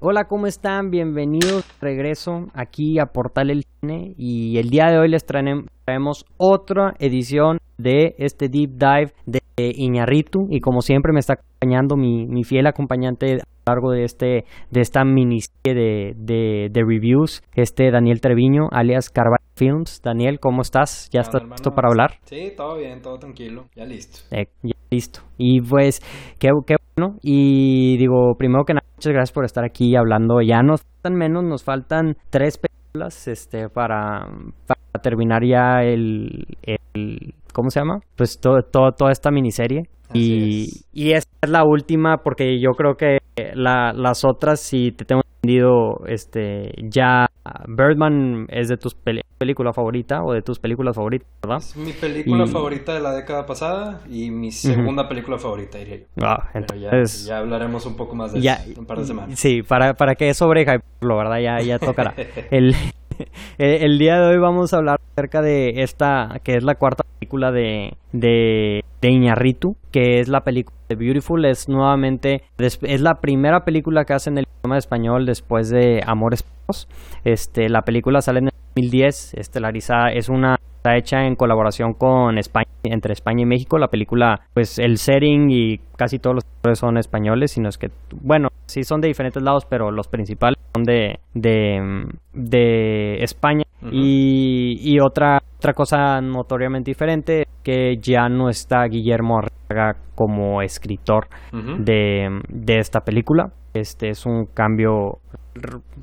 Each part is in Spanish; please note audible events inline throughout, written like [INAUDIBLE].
Hola, ¿cómo están? Bienvenidos regreso aquí a Portal El Cine y el día de hoy les traemos otra edición de este deep dive de Iñarritu y como siempre me está acompañando mi, mi fiel acompañante a lo largo de este de esta miniserie de, de, reviews, este Daniel Treviño, alias Carvalho Films. Daniel, ¿cómo estás? ¿Ya estás listo para hablar? Sí, todo bien, todo tranquilo, ya listo. Eh, ya listo. Y pues, qué, qué. Y digo, primero que nada, muchas gracias por estar aquí hablando. Ya nos faltan menos, nos faltan tres películas este, para, para terminar ya el, el ¿cómo se llama? Pues todo, todo, toda esta miniserie. y, y esta es la última porque yo creo que la, las otras, si te tengo entendido, este, ya Birdman es de tus peli película favorita o de tus películas favoritas, ¿verdad? Es mi película y... favorita de la década pasada y mi segunda uh -huh. película favorita, diría yo. Ah, entonces, ya, ya, hablaremos un poco más de ya, eso en un par de semanas. Sí, para, para que sobre lo ¿verdad? Ya, ya tocará. [LAUGHS] el, [LAUGHS] el día de hoy vamos a hablar acerca de esta, que es la cuarta película de, de, de Iñarritu, que es la película de Beautiful. Es nuevamente, es la primera película que hace en el idioma español después de Amores Perros. Este, la película sale en el 2010, estelarizada, es una está hecha en colaboración con España, entre España y México. La película, pues el setting y casi todos los actores son españoles, sino es que, bueno, sí son de diferentes lados, pero los principales son de, de, de España. Uh -huh. y, y, otra, otra cosa notoriamente diferente que ya no está Guillermo Arriaga como escritor uh -huh. de, de esta película. Este es un cambio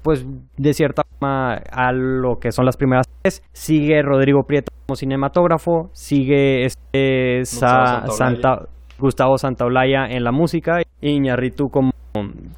pues de cierta forma a lo que son las primeras tres. Sigue Rodrigo Prieto como cinematógrafo, sigue este Sa Santa, Gustavo Santaolalla en la música y Iñarritu como,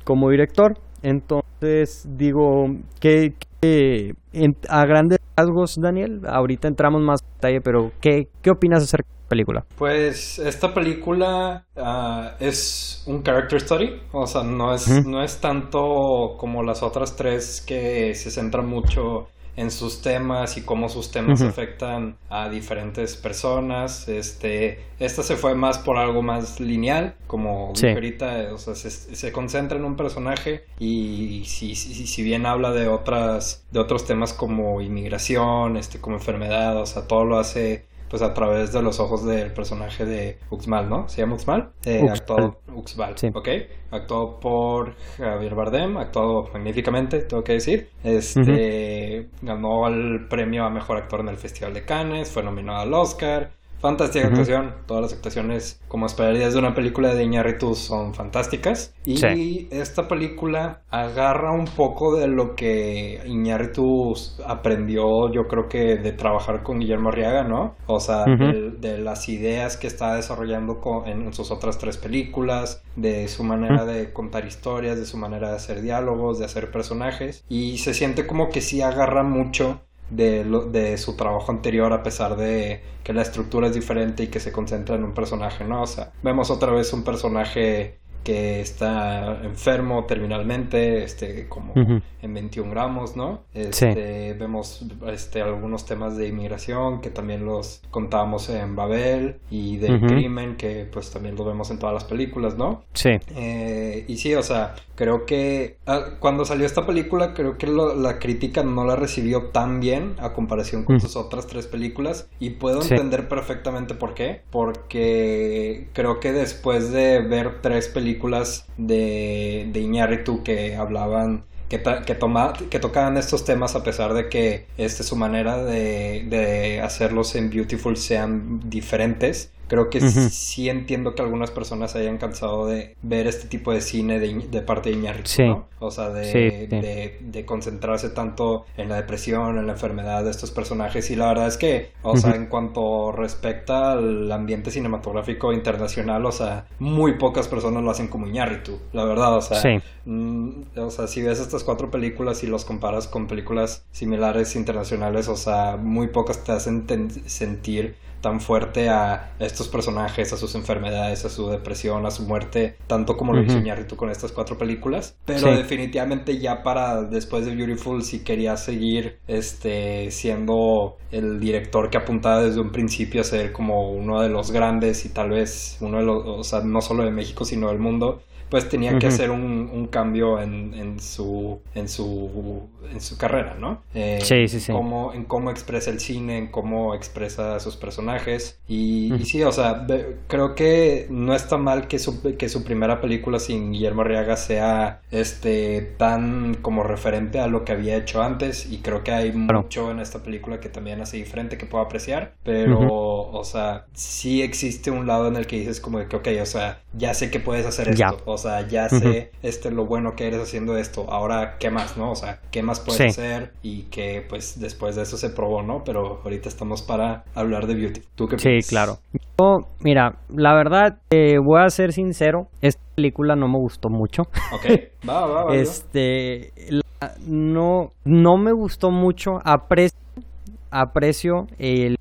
como director. Entonces digo que, que en, a grandes rasgos, Daniel, ahorita entramos más en detalle, pero ¿qué, qué opinas acerca de la película? Pues esta película uh, es un character study, o sea, no es, no es tanto como las otras tres que se centran mucho en sus temas y cómo sus temas uh -huh. afectan a diferentes personas. Este, esta se fue más por algo más lineal, como sí. ahorita, o sea, se, se, concentra en un personaje y si, si, si, bien habla de otras, de otros temas como inmigración, este, como enfermedad, o sea, todo lo hace pues a través de los ojos del personaje de Uxmal, ¿no? ¿Se llama Uxmal? Eh, Uxmal. Actuado, Uxmal, sí. ok. Actuado por Javier Bardem, actuado magníficamente, tengo que decir. Este, uh -huh. ganó el premio a Mejor Actor en el Festival de Cannes, fue nominado al Oscar, Fantástica uh -huh. actuación. Todas las actuaciones, como esperarías de una película de Iñárritu, son fantásticas. Y sí. esta película agarra un poco de lo que Iñárritu aprendió, yo creo que de trabajar con Guillermo Arriaga, ¿no? O sea, uh -huh. de, de, las ideas que está desarrollando con, en sus otras tres películas, de su manera uh -huh. de contar historias, de su manera de hacer diálogos, de hacer personajes. Y se siente como que sí agarra mucho de, lo, de su trabajo anterior a pesar de que la estructura es diferente y que se concentra en un personaje, ¿no? O sea, vemos otra vez un personaje que está enfermo terminalmente, este, como uh -huh. en 21 gramos, ¿no? Este, sí. Vemos este, algunos temas de inmigración que también los contábamos en Babel y del uh -huh. crimen que pues también lo vemos en todas las películas, ¿no? Sí. Eh, y sí, o sea, creo que uh, cuando salió esta película creo que lo, la crítica no la recibió tan bien a comparación con uh -huh. sus otras tres películas y puedo sí. entender perfectamente por qué, porque creo que después de ver tres películas de, de Iñárritu que hablaban que, que tocaban estos temas a pesar de que este, su manera de, de hacerlos en Beautiful sean diferentes creo que uh -huh. sí entiendo que algunas personas se hayan cansado de ver este tipo de cine de, de parte de Iñárritu, sí. ¿no? O sea, de, sí, sí. de, de, concentrarse tanto en la depresión, en la enfermedad de estos personajes. Y la verdad es que, o uh -huh. sea, en cuanto respecta al ambiente cinematográfico internacional, o sea, muy pocas personas lo hacen como Iñárritu, la verdad. O sea, sí. mm, o sea, si ves estas cuatro películas y los comparas con películas similares internacionales, o sea, muy pocas te hacen sentir tan fuerte a estos personajes, a sus enfermedades, a su depresión, a su muerte, tanto como lo hizo Iñárritu con estas cuatro películas. Pero definitivamente ya para después de Beautiful sí quería seguir este siendo el director que apuntaba desde un principio a ser como uno de los grandes y tal vez uno de los, o sea, no solo de México sino del mundo pues tenía que hacer un, un cambio en, en, su, en, su, en su carrera, ¿no? Eh, sí, sí, sí. Cómo, en cómo expresa el cine, en cómo expresa a sus personajes. Y, y sí, o sea, creo que no está mal que su, que su primera película sin Guillermo Arriaga sea este, tan como referente a lo que había hecho antes. Y creo que hay mucho en esta película que también hace diferente que puedo apreciar. Pero, o sea, sí existe un lado en el que dices como de que, ok, o sea, ya sé que puedes hacer esto. O sea, ya sé este, lo bueno que eres haciendo esto. Ahora, ¿qué más, no? O sea, ¿qué más puedes hacer? Y que, pues, después de eso se probó, ¿no? Pero ahorita estamos para hablar de Beauty. ¿Tú qué piensas? Sí, claro. Yo, mira, la verdad, eh, voy a ser sincero. Esta película no me gustó mucho. Ok, [LAUGHS] va, va, va. este, no, no me gustó mucho. Aprecio, aprecio el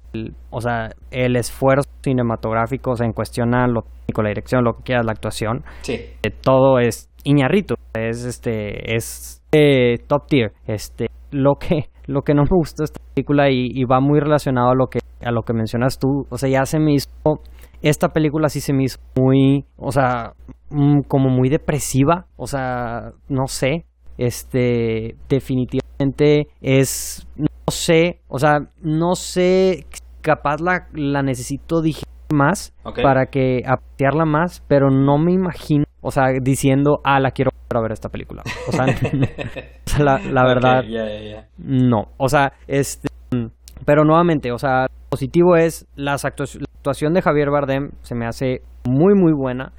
o sea, el esfuerzo cinematográfico, o sea, en cuestión a lo la dirección, lo que quieras, la actuación, sí. todo es Iñarrito, es este, es eh, top tier, este, lo que, [LAUGHS] lo que no me gustó esta película y, va muy relacionado a lo que, a lo que mencionas tú, o sea, ya se me hizo, esta película sí se me hizo muy, o sea, mm, como muy depresiva, o sea, no sé, este, definitivamente es, no sé, o sea, no sé capaz la, la necesito digitar más para que apreciarla más, pero no me imagino, o sea, diciendo, ah, la quiero ver esta película. O sea, [LAUGHS] [LAUGHS] la, verdad, no. O sea, este, pero nuevamente, o sea, positivo es la, la actuación de Javier Bardem se me hace muy, muy buena.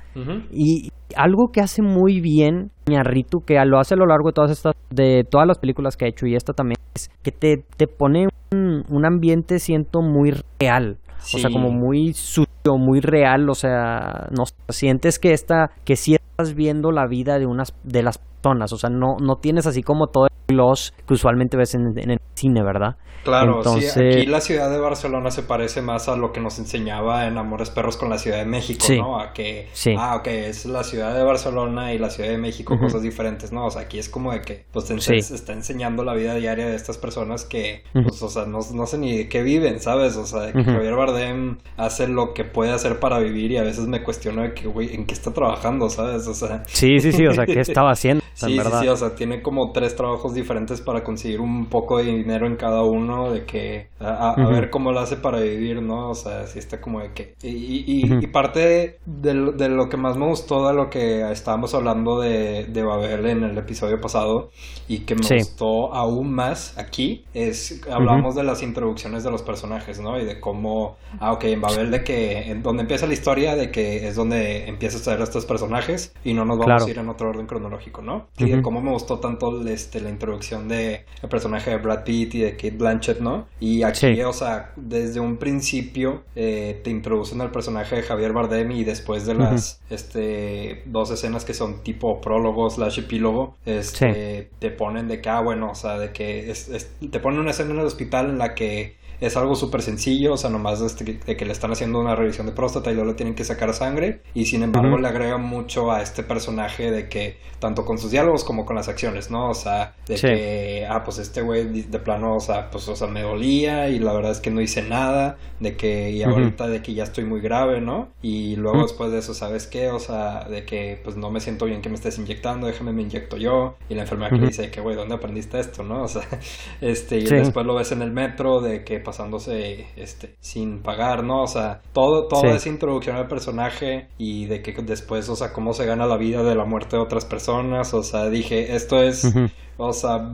Y algo que hace muy bien Ñarritu, que lo hace a lo largo de todas estas, de todas las películas que ha hecho y esta también, es que te, te pone un, ambiente, siento, muy real. O sea, como muy sucio, muy real. O sea, no sientes que esta, que sí estás viendo la vida de unas de las personas. O sea, no, no tienes así como todo el gloss que usualmente ves en, en el cine, ¿verdad? Claro, sí, aquí la ciudad de Barcelona se parece más a lo que nos enseñaba en Amores Perros con la Ciudad de México, ¿no? A que, ah, ok, es la ciudad de Barcelona y la Ciudad de México, cosas diferentes, ¿no? O sea, aquí es como de que, pues, te está enseñando la vida diaria de estas personas que, pues, o sea, no, sé ni de qué viven, ¿sabes? O sea, que Javier Bardem hace lo que puede hacer para vivir y a veces me cuestiono de que, güey, ¿en qué está trabajando, ¿sabes? O sea... Sí, sí, sí, o sea, ¿qué estaba haciendo? [LAUGHS] sí, sí, sí, o sea, tiene como tres trabajos diferentes para conseguir un poco de dinero en cada uno, de que a, ver cómo lo hace para vivir, ¿no? O sea, si está como de que... Y, y, parte de, lo que más me gustó de lo que estábamos hablando de, de Babel en el episodio pasado y que me gustó aún más aquí es, hablamos de las introducciones de los personajes, ¿no? Y de cómo, ah, ok, en Babel de que, en donde empieza la historia, de que es donde empiezas a ver a estos personajes y no nos vamos a ir en otro orden cronológico, ¿no? Y de cómo me gustó tanto este, la introducción de el personaje de Brad Pitt y de Kate Blanchett, ¿no? Y aquí, o sea, desde un principio eh, te introducen al personaje de Javier Bardem y después de las este, dos escenas que son tipo prólogo slash epílogo, este, te ponen de que, ah, bueno, o sea, de que te ponen una escena en el hospital en la que es algo súper sencillo, o sea, nomás de, este, de, que le están haciendo una revisión de próstata y luego le tienen que sacar sangre. Y sin embargo, le agrega mucho a este personaje de que, tanto con sus diálogos como con las acciones, ¿no? O sea, de que, ah, pues este güey de plano, o sea, pues, o sea, me dolía y la verdad es que no hice nada, de que, y ahorita de que ya estoy muy grave, ¿no? Y luego después de eso, ¿sabes qué? O sea, de que, pues no me siento bien que me estés inyectando, déjame me inyecto yo. Y la enfermera que le dice que, güey, ¿dónde aprendiste esto, no? [LAUGHS] O sea, este, y después lo ves en el metro de que pasándose este, sin pagar, ¿no? O sea, todo, toda esa introducción al personaje y de que después, o sea, cómo se gana la vida de la muerte de otras personas, o sea, dije, esto es, o sea,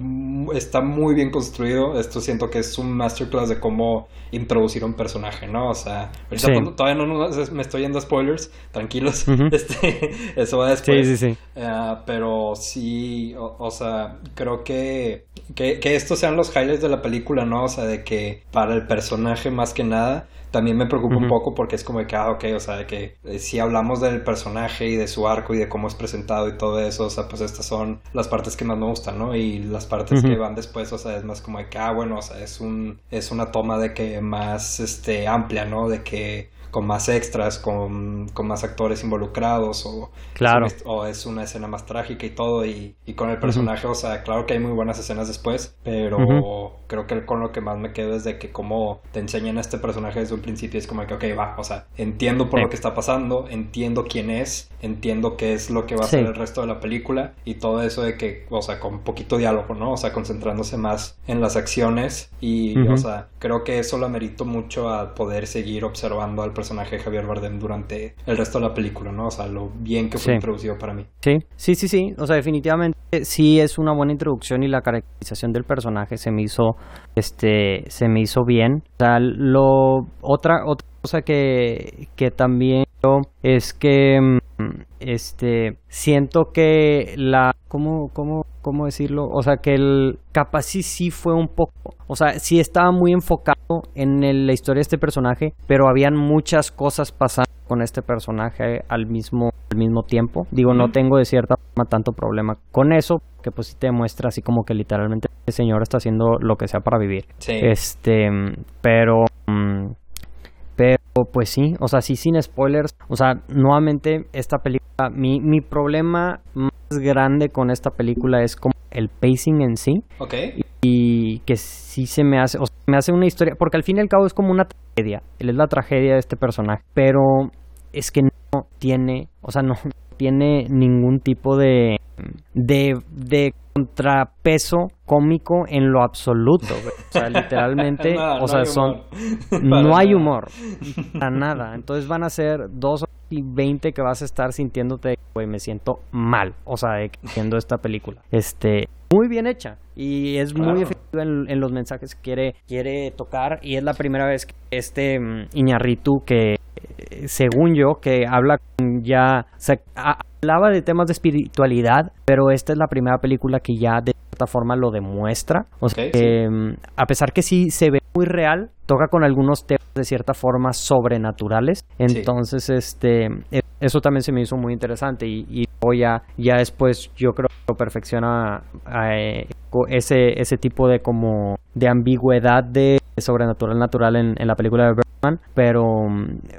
está muy bien construido, esto siento que es un masterclass de cómo introducir un personaje, ¿no? O sea, todavía no, me estoy yendo a spoilers, tranquilos, [LAUGHS] este, eso va después. Sí, sí, sí. Eh, pero sí, o, sea, creo que, que, que estos sean los highlights de la película, ¿no? O sea, de que para el personaje más que nada también me preocupa un poco porque es como de que, ah, ok, o sea, de que eh, si hablamos del personaje y de su arco y de cómo es presentado y todo eso, o sea, pues estas son las partes que más me gustan, ¿no? Y las partes que van después, o sea, es más como de que, ah, bueno, o sea, es un, es una toma de que más, este, amplia, ¿no? De que con más extras, con, con más actores involucrados, o, claro. es, o es una escena más trágica y todo, y, y con el personaje, o sea, claro que hay muy buenas escenas después, pero creo que con lo que más me quedo es de que como te enseñan a este personaje desde un principio, es como que, ok, va, o sea, entiendo por lo que está pasando, entiendo quién es, entiendo qué es lo que va a ser el resto de la película, y todo eso de que, o sea, con poquito diálogo, ¿no? O sea, concentrándose más en las acciones, y, o sea, creo que eso lo amerito mucho a poder seguir observando al personaje personaje de Javier Bardem durante el resto de la película, ¿no? O sea, lo bien que fue introducido para mí. Sí, sí, sí, sí. O sea, definitivamente sí es una buena introducción y la caracterización del personaje se me hizo, este, se me hizo bien. O sea, lo, otra, otra cosa que, que también es que mm, este siento que la cómo cómo cómo decirlo o sea que el capaz sí fue un poco o sea sí estaba muy enfocado en la historia de este personaje pero habían muchas cosas pasando con este personaje al mismo al mismo tiempo. Digo no tengo de cierta forma tanto problema con eso que pues sí te muestra así como que literalmente el señor está haciendo lo que sea para vivir. Este pero mm, pero pues sí, o sea, sí sin spoilers. O sea, nuevamente esta película, mi, mi problema más grande con esta película es como el pacing en sí. Ok. Y, que sí se me hace, o sea, me hace una historia, porque al fin y al cabo es como una tragedia. Él es la tragedia de este personaje. Pero es que no tiene, o sea, no tiene ningún tipo de, de, de contrapeso cómico en lo absoluto. O sea, [LAUGHS] literalmente, o sea, son [LAUGHS] no hay humor [LAUGHS] para nada. Entonces van a ser dos y veinte que vas a estar sintiéndote, güey, me siento mal, o sea, viendo esta película. Este, muy bien hecha y es muy efectiva en, los mensajes que quiere quiere tocar y es la primera vez que este um, Iñarritu que según yo que habla ya hablaba de temas de espiritualidad, pero esta es la primera película que ya de cierta forma lo demuestra. O sea, em, a pesar que sí se ve muy real, toca con algunos temas de cierta forma sobrenaturales. Entonces, este, eso también se me hizo muy interesante y, y ya, ya después yo creo que perfecciona eh, ese, ese tipo de como de ambigüedad de sobrenatural natural en, en la película de Bergman, pero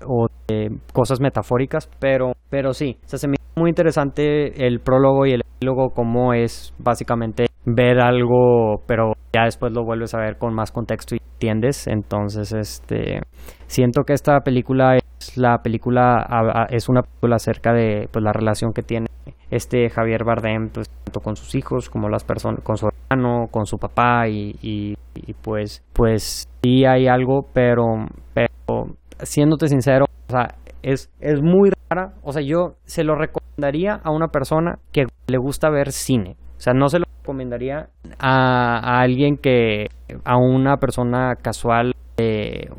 o de cosas metafóricas, pero pero sí, se me hizo muy interesante el prólogo y el epílogo como es básicamente ver algo, pero ya después lo vuelves a ver con más contexto y entiendes, entonces este siento que esta película la película es una película acerca de pues la relación que tiene este Javier Bardem pues tanto con sus hijos como las personas con su hermano con su papá y, y, pues pues sí hay algo pero pero siéndote sincero o sea es, es muy rara o sea yo se lo recomendaría a una persona que le gusta ver cine. O sea no se lo recomendaría a alguien que a una persona casual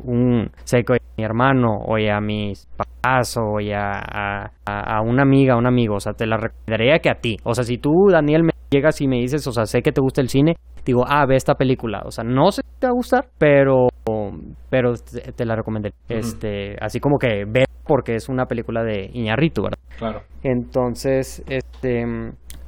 un seco de mi hermano o a mis papás o a, a, una amiga, un amigo, o sea, te la recomendaría que a ti. O sea, si tú, Daniel, me llegas y me dices, o sea, sé que te gusta el cine, digo, ah, ve esta película. O sea, no sé si te va a gustar, pero, pero te, la recomendaría. Este, así como que ve porque es una película de Iñarritu, ¿verdad? Claro. Entonces, este,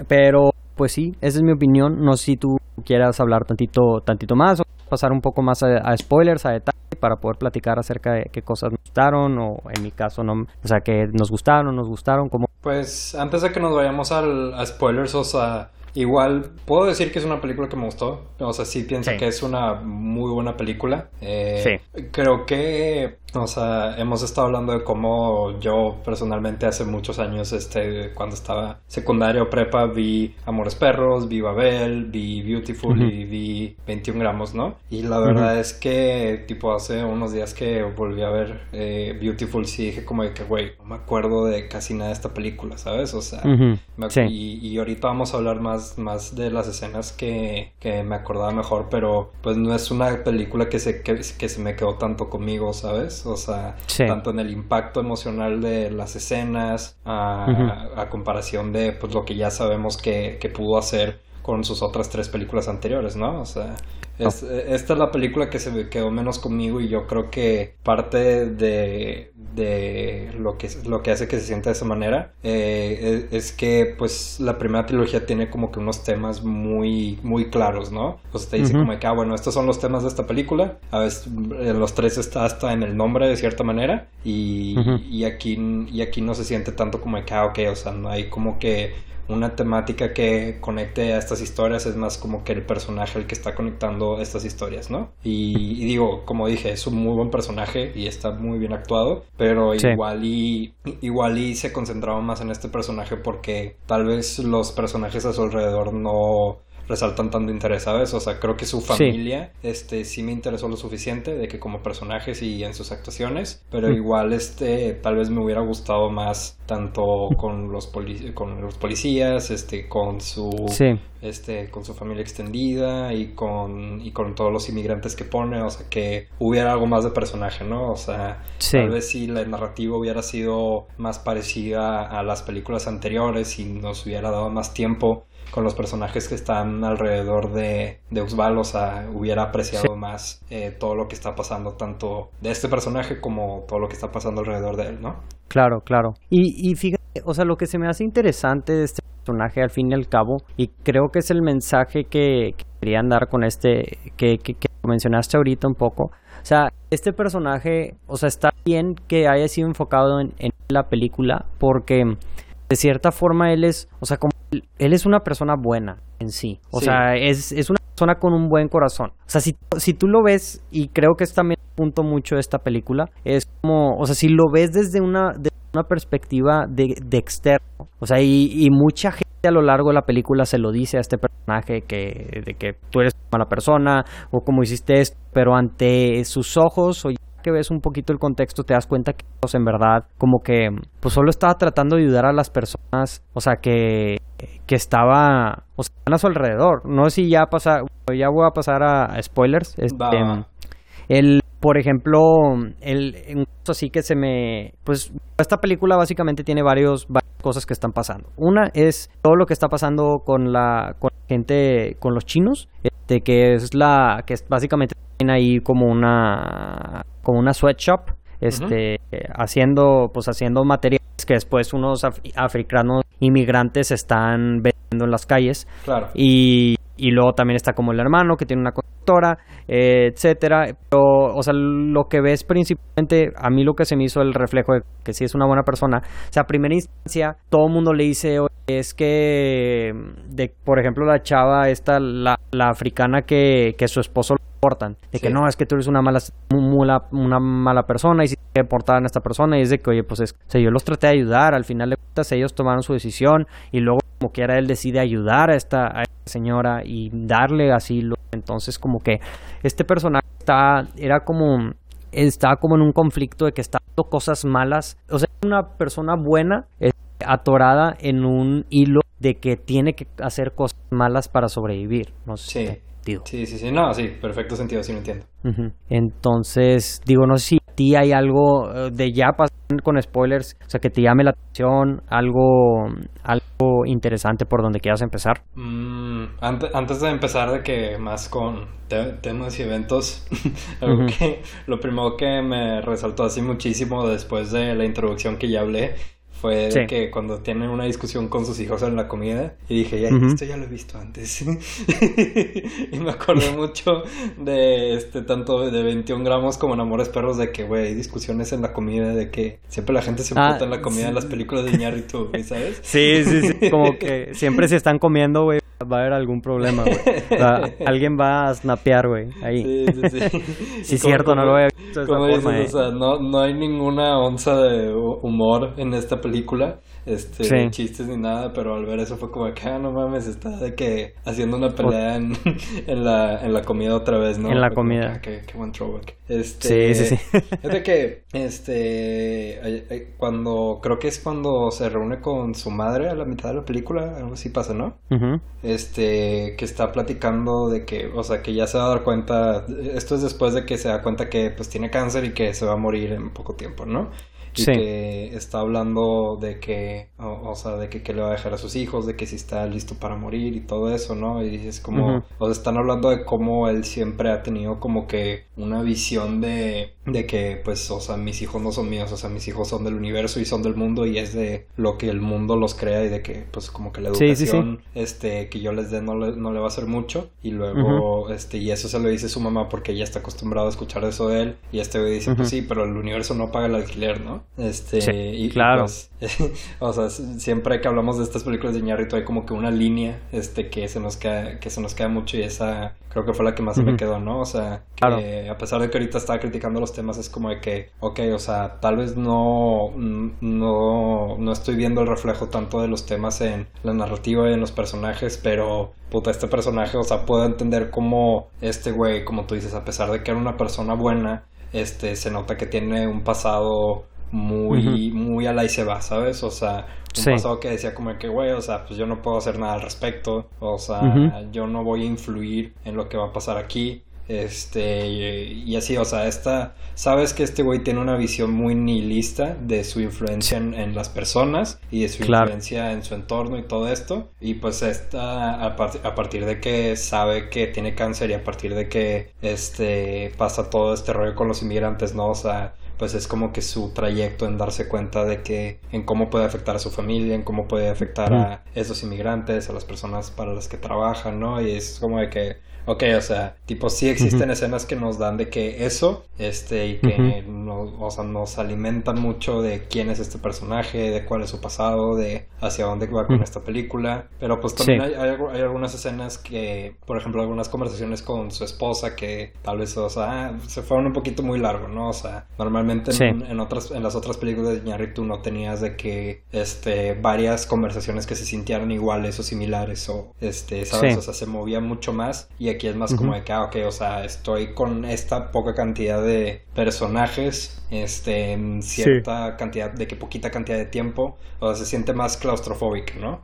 pero pues sí, esa es mi opinión. No sé si tú quieras hablar tantito, tantito más o pasar un poco más a, spoilers, a detalle, para poder platicar acerca de qué cosas nos gustaron o en mi caso no, o sea, que nos gustaron, nos gustaron, como... Pues antes de que nos vayamos al, a spoilers, o sea, Igual, puedo decir que es una película que me gustó. O sea, sí pienso que es una muy buena película. Eh, sí. Creo que, o sea, hemos estado hablando de cómo yo personalmente hace muchos años, este, cuando estaba secundario o prepa, vi Amores Perros, vi Babel, vi Beautiful y vi 21 gramos, ¿no? Y la verdad es que, tipo, hace unos días que volví a ver eh, Beautiful, sí dije como de que, güey, no me acuerdo de casi nada de esta película, ¿sabes? O sea, y, y ahorita vamos a hablar más más, de las escenas que, que, me acordaba mejor, pero pues no es una película que se, que, se me quedó tanto conmigo, ¿sabes? O sea, tanto en el impacto emocional de las escenas, a, a comparación de pues lo que ya sabemos que, que pudo hacer con sus otras tres películas anteriores, ¿no? O sea, esta es la película que se quedó menos conmigo y yo creo que parte de, de lo, que, lo que hace que se sienta de esa manera eh, es, que pues la primera trilogía tiene como que unos temas muy, muy claros, ¿no? O sea, te dice como que, ah, bueno, estos son los temas de esta película, a veces en los tres está hasta en el nombre de cierta manera y, y, aquí, y aquí no se siente tanto como que, ah, ok, o sea, no hay como que una temática que conecte a estas historias, es más como que el personaje el que está conectando estas historias, ¿no? Y, digo, como dije, es un muy buen personaje y está muy bien actuado, pero igual y igual y se concentraba más en este personaje porque tal vez los personajes a su alrededor no resaltan tanto interés, ¿sabes? O sea, creo que su familia, sí. este, sí me interesó lo suficiente de que como personajes y en sus actuaciones, pero igual, este, tal vez me hubiera gustado más tanto con los, con los policías, este, con su, este, con su familia extendida y con, y con todos los inmigrantes que pone, o sea, que hubiera algo más de personaje, ¿no? O sea, tal vez si la narrativa hubiera sido más parecida a las películas anteriores y nos hubiera dado más tiempo con los personajes que están alrededor de, de Usbal, o sea, hubiera apreciado más eh, todo lo que está pasando, tanto de este personaje como todo lo que está pasando alrededor de él, ¿no? Claro, claro. Y, y fíjate, o sea, lo que se me hace interesante de este personaje al fin y al cabo, y creo que es el mensaje que, querían dar con este, que, que, mencionaste ahorita un poco, o sea, este personaje, o sea, está bien que haya sido enfocado en, en la película porque de cierta forma él es, o sea, como él es una persona buena en sí. O sea, es, es, una persona con un buen corazón. O sea, si, si tú lo ves, y creo que es también un punto mucho de esta película, es como, o sea, si lo ves desde una, una perspectiva de, de externo, o sea, y, y, mucha gente a lo largo de la película se lo dice a este personaje que, de que tú eres una mala persona, o como hiciste esto, pero ante sus ojos, o que ves un poquito el contexto te das cuenta que pues, en verdad como que pues solo estaba tratando de ayudar a las personas, o sea que que estaba o sea, a su alrededor. No sé si ya pasa ya voy a pasar a, spoilers. Este, el por ejemplo, el un caso así que se me pues esta película básicamente tiene varios varias cosas que están pasando. Una es todo lo que está pasando con la con gente con los chinos, este que es la que es básicamente ahí como una como una sweatshop este haciendo pues haciendo materiales que después unos africanos inmigrantes están vendiendo en las calles. Claro. y, y luego también está como el hermano que tiene una constructora eh, etcétera. Pero o sea lo que ves principalmente a mí lo que se me hizo el reflejo de que sí es una buena persona o sea a primera instancia todo el mundo le dice es que de por ejemplo la chava esta la, la africana que, que su esposo portan, de que no, es que tú eres una mala, una mala persona y si que portar a esta persona y es de que, oye, pues es, o sea, yo los traté de ayudar, al final de cuentas ellos tomaron su decisión y luego como que era él decide ayudar a esta, a esta señora y darle asilo, entonces como que este personaje está, era como estaba como en un conflicto de que está haciendo cosas malas, o sea, una persona buena atorada en un hilo de que tiene que hacer cosas malas para sobrevivir, no sé. Sí, sí, sí, no, sí, perfecto sentido, sí lo entiendo. Entonces, digo, no sé si a ti hay algo eh, de ya pasar con spoilers, o sea, que te llame la atención, algo, algo interesante por donde quieras empezar. Mm, antes, de empezar, de que más con temas y eventos, [LAUGHS] algo que lo primero que me resaltó así muchísimo después de la introducción que ya hablé fue de que cuando tienen una discusión con sus hijos en la comida y dije, ya, esto ya lo he visto antes. [LAUGHS] y me acordé [LAUGHS] mucho de este tanto de 21 gramos como en Amores Perros de que, güey, hay discusiones en la comida de que siempre la gente se ah, en la comida en las películas de Iñárritu, ¿sabes? [LAUGHS] Sí, sí, sí, como que siempre se están comiendo, güey, va a haber algún problema, güey. [LAUGHS] alguien va a snapear, güey, ahí. Sí, sí, sí. [LAUGHS] sí, es cierto, no lo voy a como dices, o eh. sea, no, no hay ninguna onza de humor en esta película este, chistes ni nada, pero al ver eso fue como que, ah, no mames, está de que haciendo una pelea en, [LAUGHS] en, la, en la comida otra vez, ¿no? En la comida. Ah, qué, buen throwback. Este, sí, sí, sí. Es de que, este, cuando, creo que es cuando se reúne con su madre a la mitad de la película, algo así pasa, ¿no? Este, que está platicando de que, o sea, que ya se va a dar cuenta, esto es después de que se da cuenta que, pues, tiene cáncer y que se va a morir en poco tiempo, ¿no? Y que está hablando de que, o, sea, de que, que, le va a dejar a sus hijos, de que si está listo para morir y todo eso, ¿no? Y dices como, o sea, están hablando de cómo él siempre ha tenido como que una visión de, de que, pues, o sea, mis hijos no son míos, o sea, mis hijos son del universo y son del mundo y es de lo que el mundo los crea y de que, pues, como que la educación, este, que yo les dé no le, no le va a hacer mucho y luego, este, y eso se lo dice su mamá porque ella está acostumbrada a escuchar eso de él y este güey dice, pues sí, pero el universo no paga el alquiler, ¿no? Este, y, claro. Pues, [LAUGHS] o sea, siempre que hablamos de estas películas de Ñarrito hay como que una línea, este, que se nos queda, que se nos queda mucho y esa creo que fue la que más se me quedó, ¿no? O sea, que a pesar de que ahorita estaba criticando los temas, es como de que, ok, o sea, tal vez no, no, no estoy viendo el reflejo tanto de los temas en la narrativa y en los personajes, pero puta, este personaje, o sea, puedo entender cómo este güey, como tú dices, a pesar de que era una persona buena, este, se nota que tiene un pasado muy, muy a la y se va, ¿sabes? O sea, un pasado que decía como que, güey, o sea, pues yo no puedo hacer nada al respecto, o sea, yo no voy a influir en lo que va a pasar aquí. Este, y, así, o sea, esta, sabes que este güey tiene una visión muy nihilista de su influencia en, las personas y de su influencia en su entorno y todo esto. Y pues esta, a, a, partir de que sabe que tiene cáncer y a partir de que este pasa todo este rollo con los inmigrantes, ¿no? O sea, pues es como que su trayecto en darse cuenta de que en cómo puede afectar a su familia, en cómo puede afectar a esos inmigrantes, a las personas para las que trabajan, ¿no? Y es como de que Ok, o sea, tipo sí existen escenas que nos dan de que eso, este, y que nos, o sea, nos alimentan mucho de quién es este personaje, de cuál es su pasado, de hacia dónde va con esta película. Pero pues también hay, hay, algunas escenas que, por ejemplo, algunas conversaciones con su esposa que tal vez, o sea, se fueron un poquito muy largo, ¿no? O sea, normalmente en, otras, en las otras películas de Ñarritu no tenías de que, este, varias conversaciones que se sintieran iguales o similares o, este, ¿sabes? O sea, se movía mucho más y aquí es más como de que, ah, ok, o sea, estoy con esta poca cantidad de personajes, este, en cierta cantidad, de que poquita cantidad de tiempo, o sea, se siente más claustrofóbico, ¿no?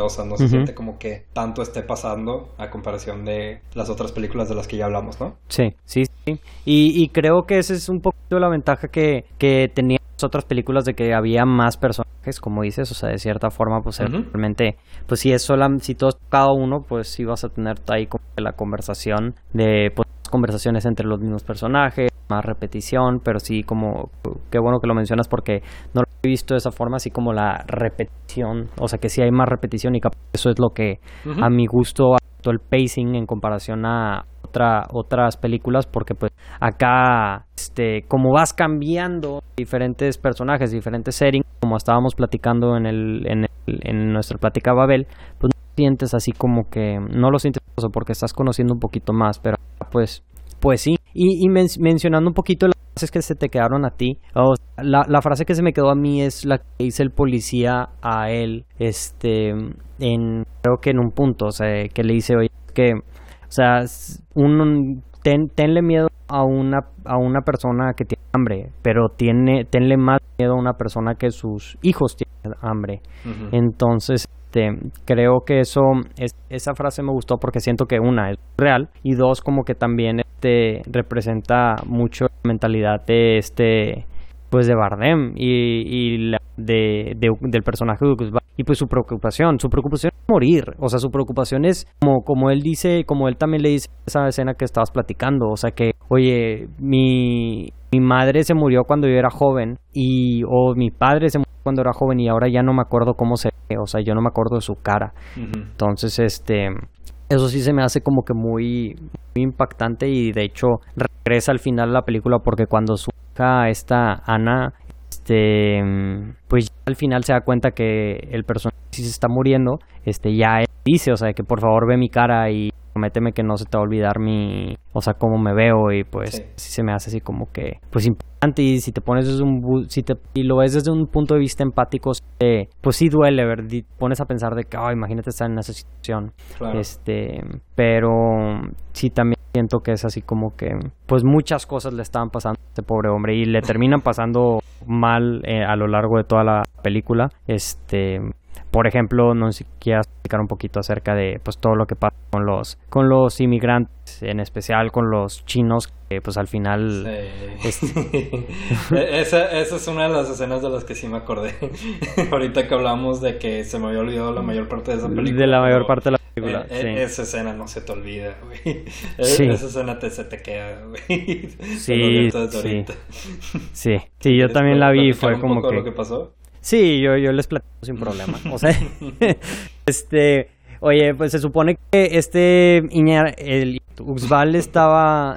O sea, no se siente como que tanto esté pasando a comparación de las otras películas de las que ya hablamos, ¿no? Sí, sí, sí. Y, y creo que esa es un poquito la ventaja que, que tenía otras películas de que había más personajes, como dices, o sea, de cierta forma, pues realmente, pues si es sola, si todos cada uno, pues sí vas a tener ahí como la conversación de pues, conversaciones entre los mismos personajes, más repetición, pero sí como qué bueno que lo mencionas porque no lo he visto de esa forma, así como la repetición, o sea que sí hay más repetición y eso es lo que a mi gusto el pacing en comparación a otra, otras películas porque pues acá este como vas cambiando diferentes personajes diferentes settings como estábamos platicando en el en, el, en nuestra plática Babel pues no sientes así como que no lo sientes porque estás conociendo un poquito más pero pues pues sí. Y, y mencionando un poquito las frases que se te quedaron a ti la, la frase que se me quedó a mí es la que dice el policía a él este en creo que en un punto o sea que le dice oye que o sea, un, tenle miedo a una, a una persona que tiene hambre, pero tiene, tenle más miedo a una persona que sus hijos tienen hambre. Entonces, este, creo que eso, es, esa frase me gustó porque siento que una es real y dos como que también este, representa mucho la mentalidad de este pues de Bardem y, y la, de, del personaje de y pues su preocupación, su preocupación es morir, o sea, su preocupación es como, como él dice, como él también le dice esa escena que estabas platicando, o sea que, oye, mi, mi madre se murió cuando yo era joven y, o mi padre se murió cuando era joven y ahora ya no me acuerdo cómo se ve, o sea, yo no me acuerdo de su cara. Entonces, este, eso sí se me hace como que muy, muy impactante y de hecho regresa al final de la película porque cuando su esta Ana, este, pues al final se da cuenta que el personaje sí se está muriendo, este, ya dice, o sea, que por favor ve mi cara y prométeme que no se te va a olvidar mi, o sea, cómo me veo y pues sí. se me hace así como que, pues importante y si te pones desde un, si te, y lo ves desde un punto de vista empático, pues sí duele, ver, pones a pensar de que, oh, imagínate estar en esa situación, este, pero sí también siento que es así como que, pues muchas cosas le estaban pasando a este pobre hombre y le terminan pasando mal eh, a lo largo de toda la película, este, por ejemplo, no sé si quieras explicar un poquito acerca de pues todo lo que pasa con los con los inmigrantes, en especial con los chinos pues al final... Este [LAUGHS] e-, esa, esa es una de las escenas de las que sí me acordé. [LAUGHS] Ahorita que hablamos de que se me había olvidado la mayor parte de esa película. De la mayor parte de la película. E-, e-, esa escena no se te olvida, güey. Esa escena te, se te queda, güey. Sí, [LAUGHS] sí. sí. Sí, yo también la vi y fue como que... lo que pasó? Sí, yo, yo les platico sin problema. O sea, [LAUGHS] este... Oye, pues se supone que este Iñar, el Uxbal estaba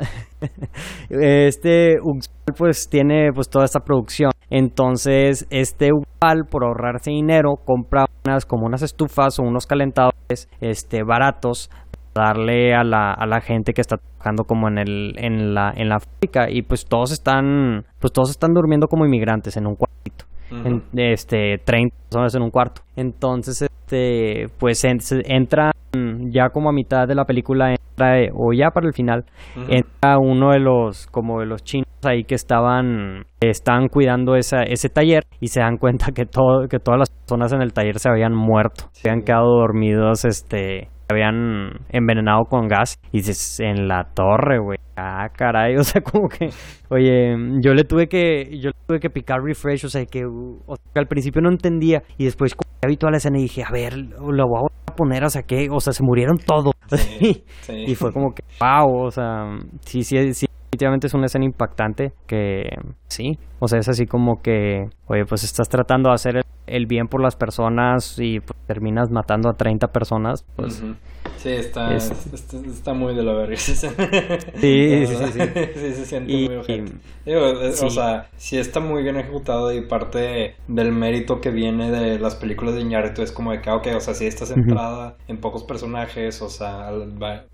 [LAUGHS] este Uxbal pues tiene pues toda esta producción. Entonces, este Uxbal por ahorrarse dinero compra unas como unas estufas o unos calentadores este baratos darle a la, a la gente que está trabajando como en el en la en la fábrica y pues todos están pues todos están durmiendo como inmigrantes en un cuartito en, este 30 personas en un cuarto. Entonces este pues entra ya como a mitad de la película entra o ya para el final entra uno de los como de los chinos ahí que estaban estaban cuidando esa, ese taller y se dan cuenta que todo que todas las personas en el taller se habían muerto se habían quedado dormidos este habían envenenado con gas y dices, en la torre, güey. Ah, caray, [LAUGHS] o sea, como que, oye, yo le tuve que, yo le tuve que picar refresh, o sea, que, o sea, al principio no entendía y después como vi toda la escena y dije, a ver, lo voy a poner, o sea, que, o sea, se murieron todos. [LAUGHS] Y fue como que, wow, o sea, sí, sí, sí, definitivamente es una escena impactante que, sí, o sea, es así como que, oye, pues estás tratando de hacer el, bien por las personas y pues, terminas matando a 30 personas, pues... Sí, está, está, muy de la verga. [LAUGHS] sí, sí, sí, sí. [LAUGHS] sí, se siente muy ojete. O sea, sí está muy bien ejecutado y parte del mérito que viene de las películas de Iñárritu es como de que, ok, o sea, si está centrada en pocos personajes, o sea,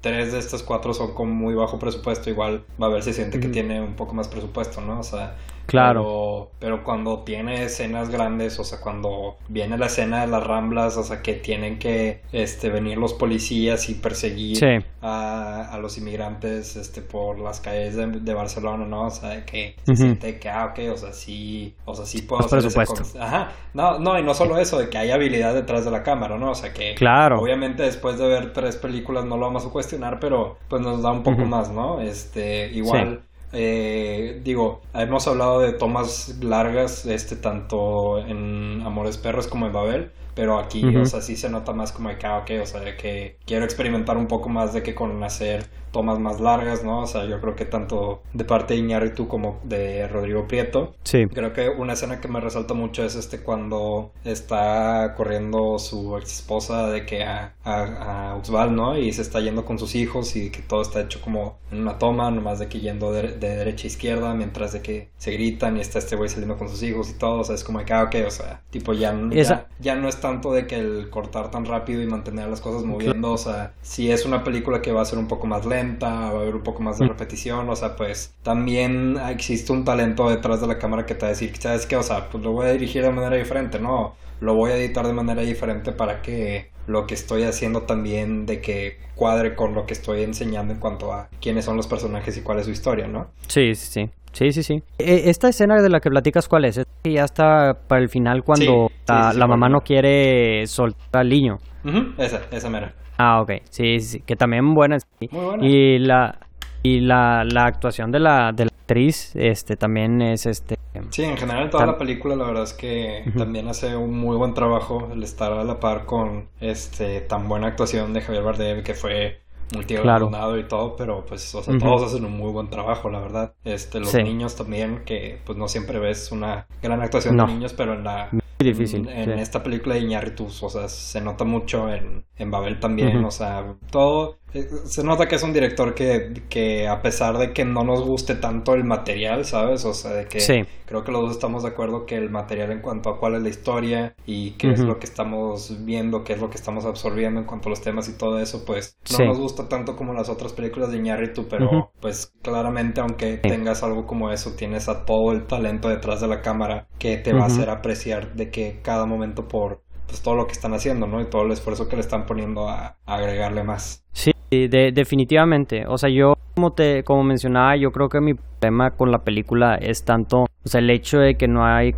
tres de estas cuatro son con muy bajo presupuesto, igual va a ver si siente que tiene un poco más presupuesto, ¿no? O sea, Claro. Pero, cuando tiene escenas grandes, o sea, cuando viene la escena de las ramblas, o sea, que tienen que este, venir los policías y perseguir a, los inmigrantes este, por las calles de, Barcelona, ¿no? O sea, que se siente que, ah, ok, o sea, sí, o sea, sí puedo hacer presupuesto. Ajá. No, no, y no solo eso, de que hay habilidad detrás de la cámara, ¿no? O sea, que claro. obviamente después de ver tres películas no lo vamos a cuestionar, pero pues nos da un poco más, ¿no? Este, igual eh, digo, hemos hablado de tomas largas, este, tanto en Amores Perros como en Babel, pero aquí, o sea, sí se nota más como de que, ah, ok, o sea, de que quiero experimentar un poco más de que con hacer tomas más largas, ¿no? O sea, yo creo que tanto de parte de Iñárritu como de Rodrigo Prieto. Sí. Creo que una escena que me resalta mucho es este cuando está corriendo su ex esposa de que a, a, Uxbal, ¿no? Y se está yendo con sus hijos y que todo está hecho como en una toma, nomás de que yendo de, derecha a izquierda, mientras de que se gritan y está este güey saliendo con sus hijos y todo, o sea, es como de que, ah, ok, o sea, tipo ya, ya, ya no es tanto de que el cortar tan rápido y mantener las cosas moviendo, o sea, si es una película que va a ser un poco más lenta, va a haber un poco más de mm. repetición, o sea, pues también existe un talento detrás de la cámara que te va a decir, ¿sabes qué? O sea, pues lo voy a dirigir de manera diferente, ¿no? Lo voy a editar de manera diferente para que lo que estoy haciendo también de que cuadre con lo que estoy enseñando en cuanto a quiénes son los personajes y cuál es su historia, ¿no? Sí, sí, sí. Sí, sí, sí. E, esta escena de la que platicas, ¿cuál es? Es que ya está para el final cuando la, mamá no quiere soltar al niño. Esa, esa mera. Ah, ok. Sí, sí, que también buena. Muy buena. Y la y la, la actuación de la, de la actriz este también es este Sí, en general toda la película la verdad es que también hace un muy buen trabajo el estar a la par con este tan buena actuación de Javier Bardem que fue multigalardonado y todo, pero pues o sea, todos hacen un muy buen trabajo, la verdad. Este los niños también que pues no siempre ves una gran actuación de niños, pero en la difícil. En, esta película de Iñárritu, o sea, se nota mucho en, en Babel también, o sea, todo eh, se nota que es un director que, que, a pesar de que no nos guste tanto el material, ¿sabes? O sea, de que creo que los dos estamos de acuerdo que el material en cuanto a cuál es la historia y qué es lo que estamos viendo, qué es lo que estamos absorbiendo en cuanto a los temas y todo eso, pues no nos gusta tanto como las otras películas de Iñárritu, pero pues claramente aunque tengas algo como eso, tienes a todo el talento detrás de la cámara que te va a hacer apreciar de que cada momento por pues todo lo que están haciendo, ¿no? Y todo el esfuerzo que le están poniendo a agregarle más. Sí, de, definitivamente. O sea, yo, como, te, como mencionaba, yo creo que mi problema con la película es tanto, el hecho de que no hay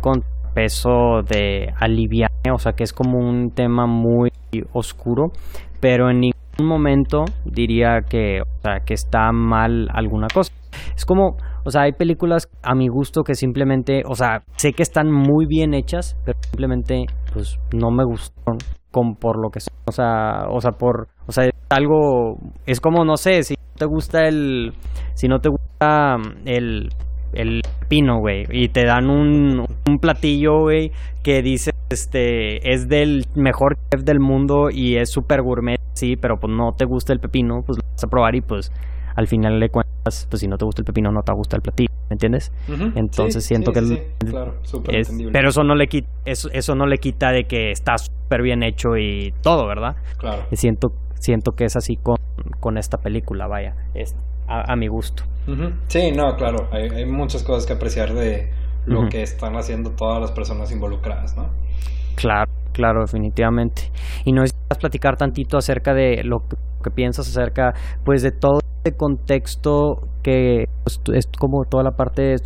peso de aliviar, o sea, que es como un tema muy oscuro, pero en ningún momento diría que, o sea, que está mal alguna cosa. Es como, o sea, hay películas a mi gusto que simplemente, o sea, sé que están muy bien hechas, pero simplemente, pues, no me gustaron con, por lo que son. O sea, o sea, por, o sea, algo, es como, no sé, si no te gusta el, si no te gusta el, el pino, güey, y te dan un, un platillo, güey, que dice, este, es del mejor chef del mundo y es súper gourmet, sí, pero pues no te gusta el pepino, pues lo vas a probar y pues al final le cuentas, pues si no te gusta el pepino, no te gusta el platillo, ¿me entiendes? Entonces siento que... claro, es, pero eso no le quita, eso, eso no le quita de que está súper bien hecho y todo, ¿verdad? Claro. Y siento, siento que es así con, con esta película, vaya, es a, mi gusto. Sí, no, claro, hay, hay, muchas cosas que apreciar de lo que están haciendo todas las personas involucradas, ¿no? Claro, claro, definitivamente. Y no necesitas platicar tantito acerca de lo que piensas acerca, pues, de todo este contexto que pues, es como toda la parte